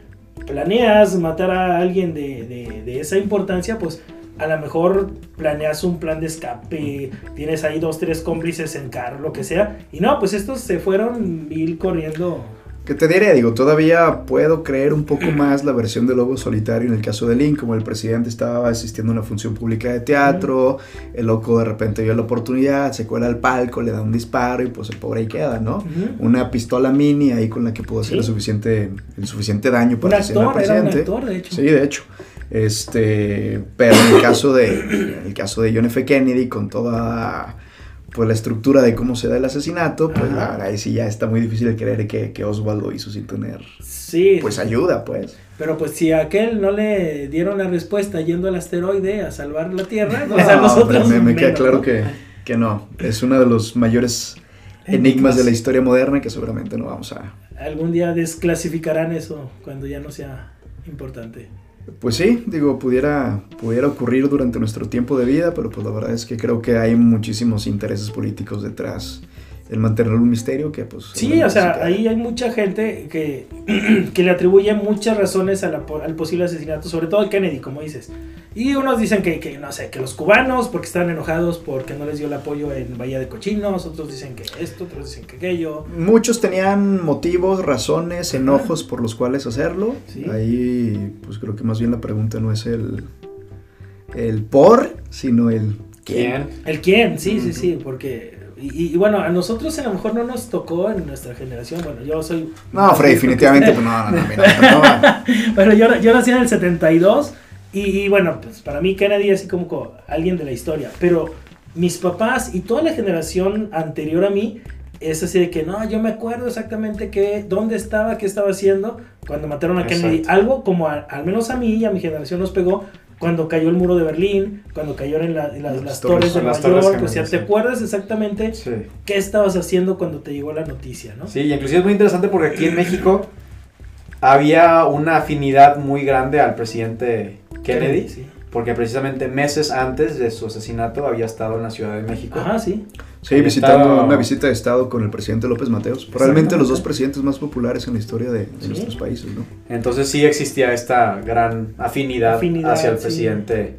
S2: planeas matar a alguien de, de- de esa importancia, pues a lo mejor planeas un plan de escape, tienes ahí dos, tres cómplices en carro, lo que sea, y no, pues estos se fueron vil corriendo.
S1: Que te diré, digo, todavía puedo creer un poco más la versión de Lobo Solitario en el caso de Link, como el presidente estaba asistiendo a una función pública de teatro, el loco de repente vio la oportunidad, se cuela al palco, le da un disparo y pues el pobre ahí queda, ¿no? Una pistola mini ahí con la que pudo hacer
S2: Sí.
S1: el, suficiente, el suficiente daño para asesinar al
S2: actor, era un
S1: presidente.
S2: actor, de hecho.
S1: Sí, de hecho. Este, pero en el caso de en el caso de John F. Kennedy con toda pues la estructura de cómo se da el asesinato, pues
S2: Ajá.
S1: la verdad ahí sí ya está muy difícil de creer que, que Oswald lo hizo sin tener
S2: Sí,
S1: pues ayuda, pues.
S2: Pero pues si a aquel no le dieron la respuesta yendo al asteroide a salvar la Tierra, pues a
S1: No,
S2: nosotros
S1: hombre, me, me queda
S2: menos,
S1: claro
S2: ¿no?
S1: que, que no. Es uno de los mayores enigmas de la historia moderna que seguramente no vamos a...
S2: Algún día desclasificarán eso cuando ya no sea importante.
S1: Pues sí, digo, pudiera, pudiera ocurrir durante nuestro tiempo de vida, pero pues la verdad es que creo que hay muchísimos intereses políticos detrás. El mantener un misterio que pues...
S2: Sí, o sea,
S1: sí te-
S2: ahí hay mucha gente que, que le atribuye muchas razones a la al posible asesinato, sobre todo a Kennedy, como dices. Y unos dicen que, que, no sé, que los cubanos, porque están enojados porque no les dio el apoyo en Bahía de Cochinos, otros dicen que esto, otros dicen que aquello.
S1: Muchos tenían motivos, razones, enojos por los cuales hacerlo.
S2: Sí.
S1: Ahí, pues creo que más bien la pregunta no es el, el por, sino el
S3: ¿Quién?
S2: El quién, sí, sí, sí, porque... Y, y bueno, a nosotros a lo mejor no nos tocó en nuestra generación, bueno, yo soy...
S1: No, Freddy, definitivamente, pues no, no, no, mira, no.
S2: Bueno, yo, yo nací en el 72 y, y bueno, pues para mí Kennedy es así como co- alguien de la historia, pero mis papás y toda la generación anterior a mí es así de que no, yo me acuerdo exactamente que, dónde estaba, qué estaba haciendo cuando mataron a Kennedy.
S3: Exacto.
S2: Algo como a- al menos a mí y a mi generación nos pegó cuando cayó el muro de Berlín, cuando cayeron la- la- las,
S1: Las
S2: torres,
S1: torres-
S2: de Nueva
S3: torres
S2: York, o sea, ¿te acuerdas exactamente
S3: Sí.
S2: qué estabas haciendo cuando te llegó la noticia, no?
S3: Sí, y inclusive es muy interesante porque aquí en México había una afinidad muy grande al presidente Kennedy,
S2: Sí.
S3: porque precisamente meses antes de su asesinato había estado en la Ciudad de México.
S2: Ajá, sí.
S1: Sí, visitando una visita de Estado con el presidente López Mateos. Probablemente los dos presidentes más populares en la historia de, de
S2: Sí.
S1: nuestros países, ¿no?
S3: Entonces sí existía esta gran afinidad,
S2: Afinidad,
S3: hacia el
S2: sí.
S3: presidente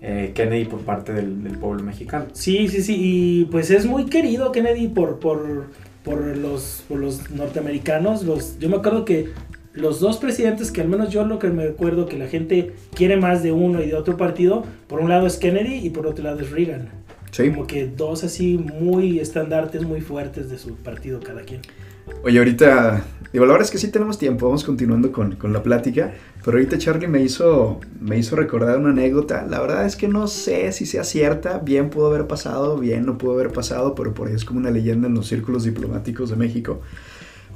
S3: eh, Kennedy por parte del, del pueblo mexicano.
S2: Sí, sí, sí, y pues es muy querido Kennedy por, por, por, los, por los norteamericanos. Los, yo me acuerdo que los dos presidentes que al menos yo lo que me acuerdo que la gente quiere más de uno y de otro partido, por un lado es Kennedy y por otro lado es Reagan.
S1: Sí.
S2: Como que dos así muy estandartes, muy fuertes de su partido cada quien.
S1: Oye, ahorita, digo, la verdad es que sí tenemos tiempo, vamos continuando con, con la plática, pero ahorita Charlie me hizo, me hizo recordar una anécdota, la verdad es que no sé si sea cierta, bien pudo haber pasado, bien no pudo haber pasado, pero por ahí es como una leyenda en los círculos diplomáticos de México.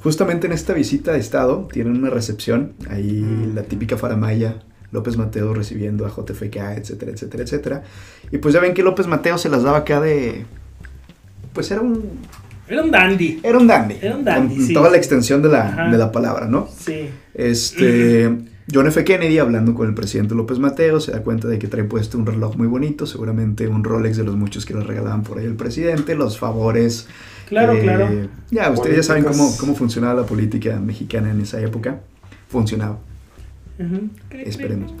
S1: Justamente en esta visita de Estado tienen una recepción, ahí
S3: Mm.
S1: la típica faramaya, López Mateo recibiendo a JFK, etcétera, etcétera, etcétera. Y pues ya ven que López Mateo se las daba acá de... Pues era un,
S2: Era un dandy.
S1: era un dandy.
S2: Era un dandy,
S1: Con
S2: sí,
S1: toda la extensión de la, de la palabra, ¿no?
S2: Sí.
S1: Este, John F. Kennedy, hablando con el presidente López Mateo, se da cuenta de que trae puesto un reloj muy bonito, seguramente un Rolex de los muchos que le regalaban por ahí el presidente, los favores.
S2: Claro,
S1: eh,
S2: claro.
S1: Ya, ustedes ya saben cómo, cómo funcionaba la política mexicana en esa época. Funcionaba, Esperemos.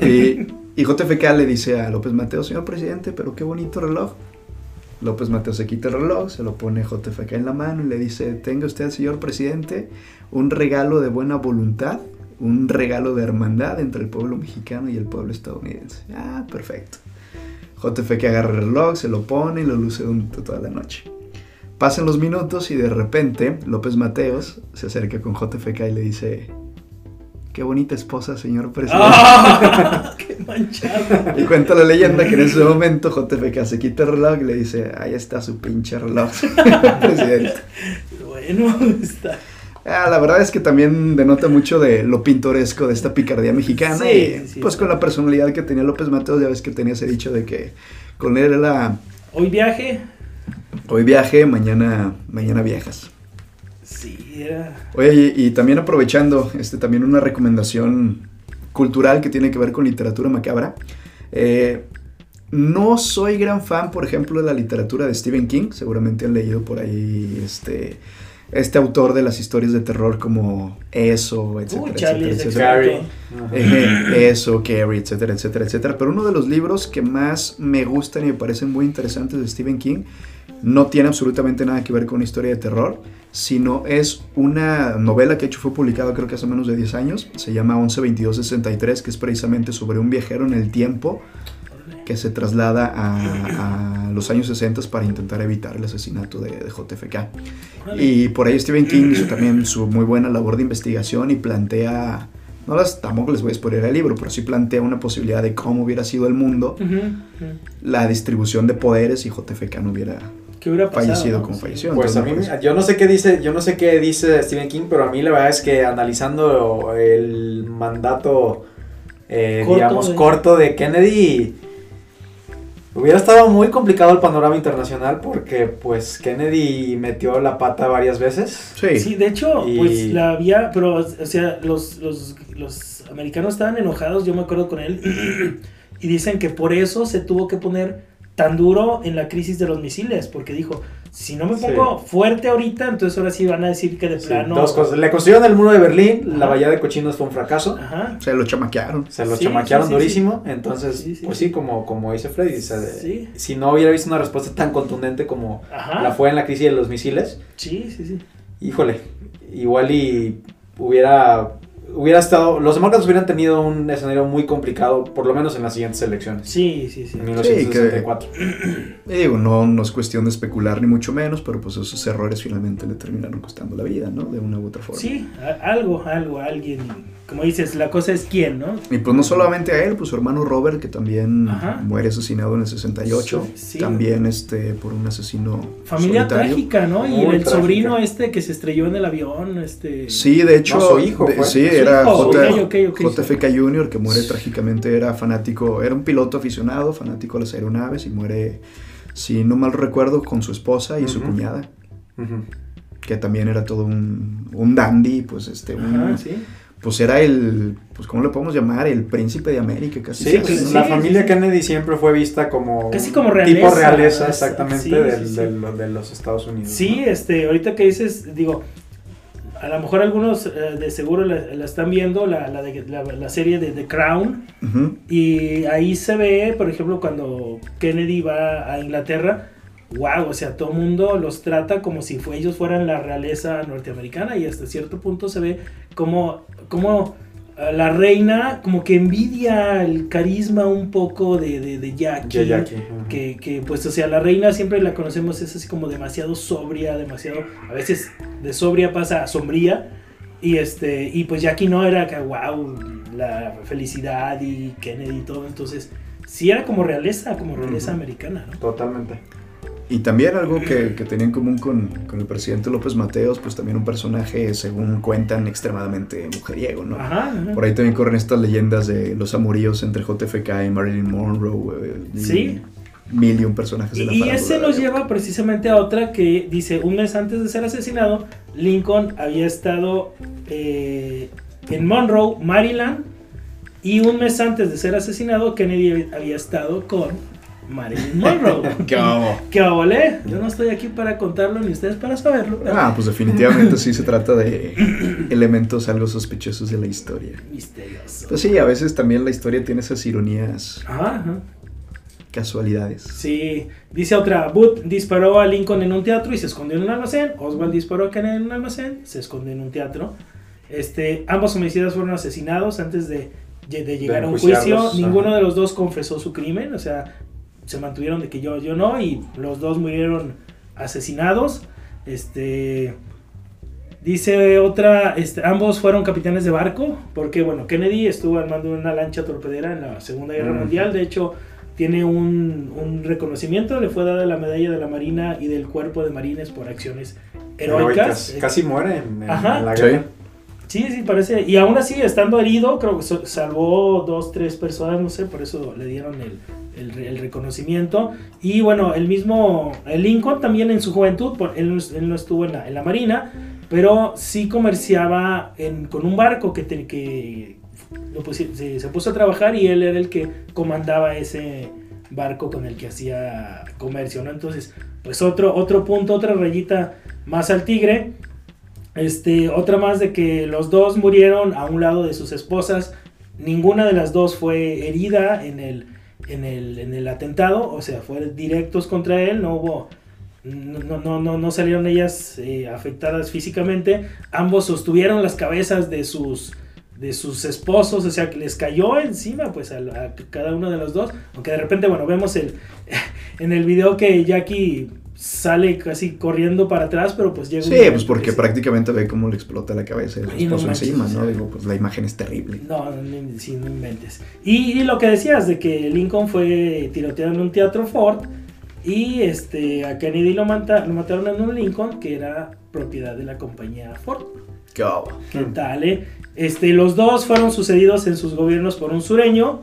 S1: Y, y JFK le dice a López Mateo, señor presidente, pero qué bonito reloj. López Mateo se quita el reloj, se lo pone JFK en la mano y le dice, tenga usted, señor presidente, un regalo de buena voluntad, un regalo de hermandad entre el pueblo mexicano y el pueblo estadounidense. Ah, perfecto. JFK agarra el reloj, se lo pone y lo luce durante toda la noche. Pasan los minutos y de repente López Mateos se acerca con JFK y le dice, qué bonita esposa, señor presidente.
S2: ¡Ah! ¡Qué manchado!
S1: Y cuenta la leyenda que en ese momento JFK se quita el reloj y le dice, ahí está su pinche reloj, presidente.
S2: Bueno, está.
S1: Ah, la verdad es que también denota mucho de lo pintoresco de esta picardía mexicana.
S2: Sí,
S1: y,
S2: sí.
S1: pues con la personalidad que tenía López Mateos, ya ves que tenía ese dicho de que con él era
S2: Hoy viaje.
S1: hoy viaje, mañana, mañana viajas.
S2: Sí, era.
S1: Oye, y, y también aprovechando, este, también una recomendación cultural que tiene que ver con literatura macabra. Eh, no soy gran fan, por ejemplo, de la literatura de Stephen King. Seguramente han leído por ahí este, este autor de las historias de terror como Eso, etcétera,
S2: Charlie,
S1: etcétera,
S2: experto.
S1: Ejé, Eso, Carrie, etcétera, etcétera, etcétera. Pero uno de los libros que más me gustan y me parecen muy interesantes de Stephen King no tiene absolutamente nada que ver con una historia de terror, sino es una novela que de hecho fue publicada creo que hace menos de 10 años. Se llama 112263, que es precisamente sobre un viajero en el tiempo que se traslada a, a los años 60 para intentar evitar el asesinato de, de JFK. Y por ahí Stephen King hizo también su muy buena labor de investigación y plantea, no las, tampoco les voy a spoiler el libro, pero sí plantea una posibilidad de cómo hubiera sido el mundo, la distribución de poderes y JFK no hubiera
S2: ¿Qué hubiera pasado?
S1: fallecido como
S2: Sí.
S1: falleció.
S3: Pues a mí, yo no sé qué dice, yo no sé qué dice Stephen King, pero a mí la verdad es que analizando el mandato, eh,
S2: Corto
S3: digamos,
S2: de-
S3: corto de Kennedy, hubiera estado muy complicado el panorama internacional porque pues Kennedy metió la pata varias veces.
S1: sí,
S2: Sí, de hecho,
S3: Y-
S2: pues la había, pero, o sea, los, los, los americanos estaban enojados, yo me acuerdo con él, y dicen que por eso se tuvo que poner tan duro en la crisis de los misiles, porque dijo, si no me
S3: Sí.
S2: pongo fuerte ahorita, entonces ahora sí van a decir que de
S3: Sí,
S2: plano...
S3: dos cosas. Le construyeron el muro de Berlín, la bahía de cochinos fue un fracaso.
S2: Ajá.
S1: se lo chamaquearon.
S3: Se lo
S2: Sí,
S3: chamaquearon
S2: sí, sí,
S3: durísimo, entonces,
S2: Sí, sí,
S3: pues
S2: sí.
S3: sí, como, como dice Freddy, o sea, de-
S2: Sí.
S3: si no hubiera visto una respuesta tan contundente como
S2: Ajá.
S3: la fue en la crisis de los misiles,
S2: Sí, sí, sí.
S3: híjole, igual y hubiera, hubiera estado, los demócratas hubieran tenido un escenario muy complicado, por lo menos en las siguientes elecciones,
S2: Sí, sí, sí.
S3: en 1964.
S1: Y digo, no, no es cuestión de especular ni mucho menos, pero pues esos errores finalmente le terminaron costando la vida, ¿no? De una u otra forma.
S2: Sí, a- algo, algo, alguien. Como dices, la cosa es quién, ¿no?
S1: Y pues no solamente a él, pues su hermano Robert, que también
S2: Ajá.
S1: muere asesinado en el 68,
S2: Sí.
S1: también este, por un asesino
S2: Familia
S1: solitario.
S2: trágica, ¿no? Y el
S3: trágica.
S2: sobrino este que se estrelló en el avión, este...
S1: Sí, de hecho,
S3: No, su hijo
S1: de-
S3: fue.
S1: sí,
S2: Su
S1: era
S2: hijo,
S1: J-
S2: ok, ok, ok.
S1: JFK Jr., que muere trágicamente, era fanático, era un piloto aficionado, fanático de las aeronaves, y muere, si no mal recuerdo, con su esposa y su
S3: Ujú.
S1: cuñada,
S3: Ujú.
S1: que también era todo un, un dandy, pues este, un-
S2: Ajá, sí.
S1: pues era el, pues ¿cómo le podemos llamar? El príncipe de América, casi.
S3: Sí,
S1: ¿no?
S3: la
S2: sí,
S3: familia
S2: sí.
S3: Kennedy siempre fue vista como
S2: Casi como
S3: tipo
S2: realeza,
S3: realeza
S2: sí,
S3: exactamente
S2: sí,
S3: del-
S2: sí.
S3: de, lo- de los Estados Unidos.
S2: Sí,
S3: ¿no?
S2: este, ahorita que dices, digo, a lo mejor algunos eh, de seguro la, la están viendo, la, la, de- la, la serie de The Crown, y ahí se ve, por ejemplo, cuando Kennedy va a Inglaterra, wow, o sea, todo el mundo los trata como si fue- ellos fueran la realeza norteamericana y hasta cierto punto se ve como, como eh, la reina como que envidia el carisma un poco de, de, de Jackie.
S3: Ya, Jackie.
S2: Que, que, pues, o sea, la reina siempre la conocemos, es así como demasiado sobria, demasiado, a veces de sobria pasa a sombría. Y este, y pues Jackie no era que, wow, la felicidad y Kennedy y todo. Entonces, sí era como realeza, como realeza americana, ¿no?
S3: Totalmente.
S1: Y también algo que, que tenía en común con, con el presidente López Mateos, pues también un personaje, según cuentan, extremadamente mujeriego, ¿no?
S2: Ajá, ajá.
S1: Por ahí también corren estas leyendas de los amoríos entre JFK y Marilyn Monroe. eh, y
S2: Sí.
S1: Mil y un personajes de la
S2: Y, ese nos lleva precisamente a otra que dice, un mes antes de ser asesinado, Lincoln había estado eh, en Monroe, Maryland, y un mes antes de ser asesinado, Kennedy había estado con Marilyn Monroe.
S1: ¿Qué hago?
S2: ¿Qué ole? Yo no estoy aquí para contarlo ni ustedes para saberlo.
S1: Ah, pues definitivamente sí se trata de elementos algo sospechosos de la historia.
S2: Misterioso.
S1: Pues sí, a veces también la historia tiene esas ironías,
S2: Ajá, ajá.
S1: Casualidades.
S2: Sí, dice otra, Booth disparó a Lincoln en un teatro y se escondió en un almacén. Oswald disparó a Kennedy en un almacén, se escondió en un teatro. Este, ambos homicidas fueron asesinados antes de, de llegar a un juicio. Ninguno
S3: ajá.
S2: de los dos confesó su crimen, o sea, se mantuvieron de que yo, yo no, y los dos murieron asesinados. Este, dice otra, este, ambos fueron capitanes de barco, porque bueno, Kennedy estuvo al mando de una lancha torpedera en la Segunda Guerra
S3: Mm.
S2: Mundial, de hecho tiene un, un reconocimiento, le fue dada la medalla de la Marina y del Cuerpo de Marines por acciones heroicas.
S3: Casi muere en, en
S2: Ajá.
S3: la guerra.
S2: Sí, sí, parece. Y aún así, estando herido, creo que salvó dos, tres personas, no sé, por eso le dieron el, el re- el reconocimiento. Y bueno, el mismo el Lincoln también en su juventud, él, no es- él no estuvo en la, en la marina, pero sí comerciaba en- con un barco que, te- que se puso a trabajar y él era el que comandaba ese barco con el que hacía comercio, ¿no? Entonces, pues otro, otro punto, otra rayita más al tigre. Este, otra más de que los dos murieron a un lado de sus esposas. Ninguna de las dos fue herida en el, en el, en el atentado, o sea, fueron directos contra él, no hubo, no, no, no, no salieron ellas eh, afectadas físicamente. Ambos sostuvieron las cabezas de sus, de sus esposos, o sea, que les cayó encima, pues, a, cada uno de los dos. Aunque de repente, bueno, vemos el, en el video que Jackie sale casi corriendo para atrás, pero pues llega
S1: Sí, pues
S2: que
S1: porque prácticamente ve cómo le explota la cabeza de su
S2: Y no
S1: esposo
S2: manches,
S1: encima, ¿no? Digo, pues la imagen es terrible.
S2: No, no, no, sí, no inventes. Y, y lo que decías de que Lincoln fue tiroteado en un teatro Ford y este a Kennedy lo, mata- lo mataron en un Lincoln que era propiedad de la compañía Ford.
S1: ¿Qué hago?
S2: ¿Qué tal, eh? Este, los dos fueron sucedidos en sus gobiernos por un sureño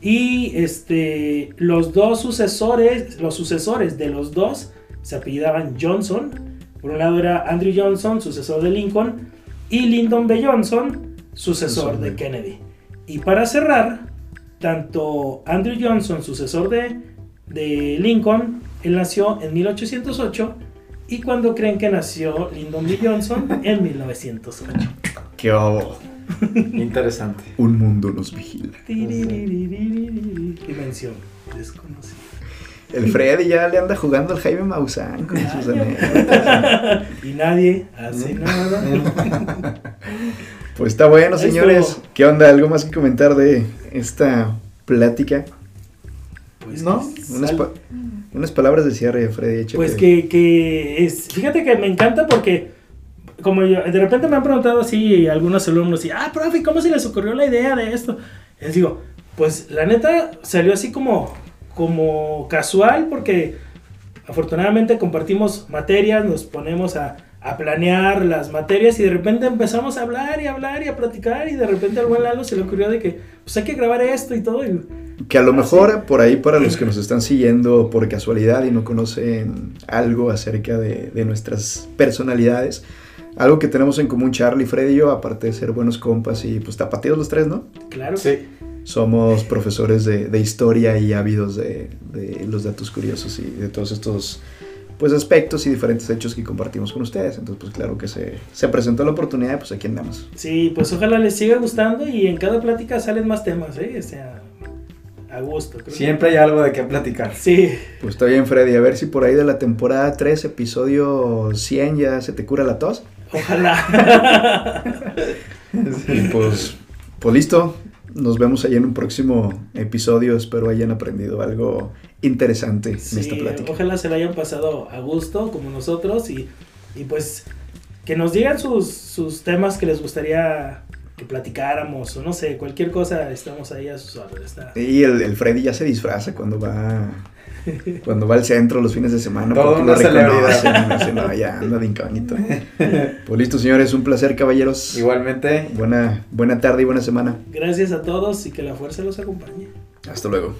S2: y este, los dos sucesores, los sucesores de los dos se apellidaban Johnson. Por un lado era Andrew Johnson, sucesor de Lincoln, y Lyndon B. Johnson, sucesor de- Kennedy. Y para cerrar, tanto Andrew Johnson, sucesor de, de Lincoln, él nació en 1808, y cuando creen que nació Lyndon B. Johnson, en 1908.
S1: ¿Qué hago?
S3: Interesante.
S1: Un mundo nos vigila.
S2: Dimensión desconocida.
S1: El Freddy ya le anda jugando al Jaime Maussan con sus anécdotas.
S2: y nadie hace nada.
S1: Pues está bueno, señores.
S2: estuvo.
S1: ¿Qué onda? ¿Algo más que comentar de esta plática?
S2: Pues
S1: ¿No? Unas, pa- unas palabras de cierre, Freddy. échate.
S2: Pues que, que es, fíjate que me encanta porque como yo, de repente me han preguntado así algunos alumnos y, ah, profe, ¿cómo se les ocurrió la idea de esto? Les digo, pues la neta salió así como, como casual porque afortunadamente compartimos materias, nos ponemos a, a planear las materias y de repente empezamos a hablar y hablar y a platicar y de repente al buen Lalo se le ocurrió de que pues hay que grabar esto y todo y
S1: Que a lo
S2: Ah,
S1: mejor por ahí para los que nos están siguiendo por casualidad y no conocen algo acerca de, de nuestras personalidades, algo que tenemos en común Charlie, Freddy y yo, aparte de ser buenos compas y pues tapatíos los tres, ¿no?
S2: claro.
S3: Sí.
S1: Somos profesores de, de historia y ávidos de, de los datos curiosos y de todos estos pues aspectos y diferentes hechos que compartimos con ustedes. Entonces pues claro que se, se presentó la oportunidad, pues aquí andamos.
S2: Sí, pues ojalá les siga gustando y en cada plática salen más temas, ¿eh? O sea, a gusto. creo que-
S3: Siempre hay algo de qué platicar.
S2: Sí,
S1: Pues está bien Freddy, a ver si por ahí de la temporada 3, episodio 100 ya se te cura la tos.
S2: ojalá.
S1: Y pues, pues listo. Nos vemos ahí en un próximo episodio. Espero hayan aprendido algo interesante en esta
S2: Sí,
S1: plática.
S2: ojalá se la hayan pasado a gusto como nosotros y, y pues que nos digan sus, sus temas que les gustaría que platicáramos o no sé, cualquier cosa, estamos ahí a sus órdenes. está-
S1: Y el, el Freddy ya se disfraza cuando va cuando va al centro los fines de semana.
S3: Todo
S1: porque
S3: una celebridad.
S1: dice, no, ya anda de incógnito. Pues listo, señores, un placer, caballeros.
S3: Igualmente,
S1: Buena, buena tarde y buena semana.
S2: Gracias a todos y que la fuerza los acompañe.
S1: Hasta luego.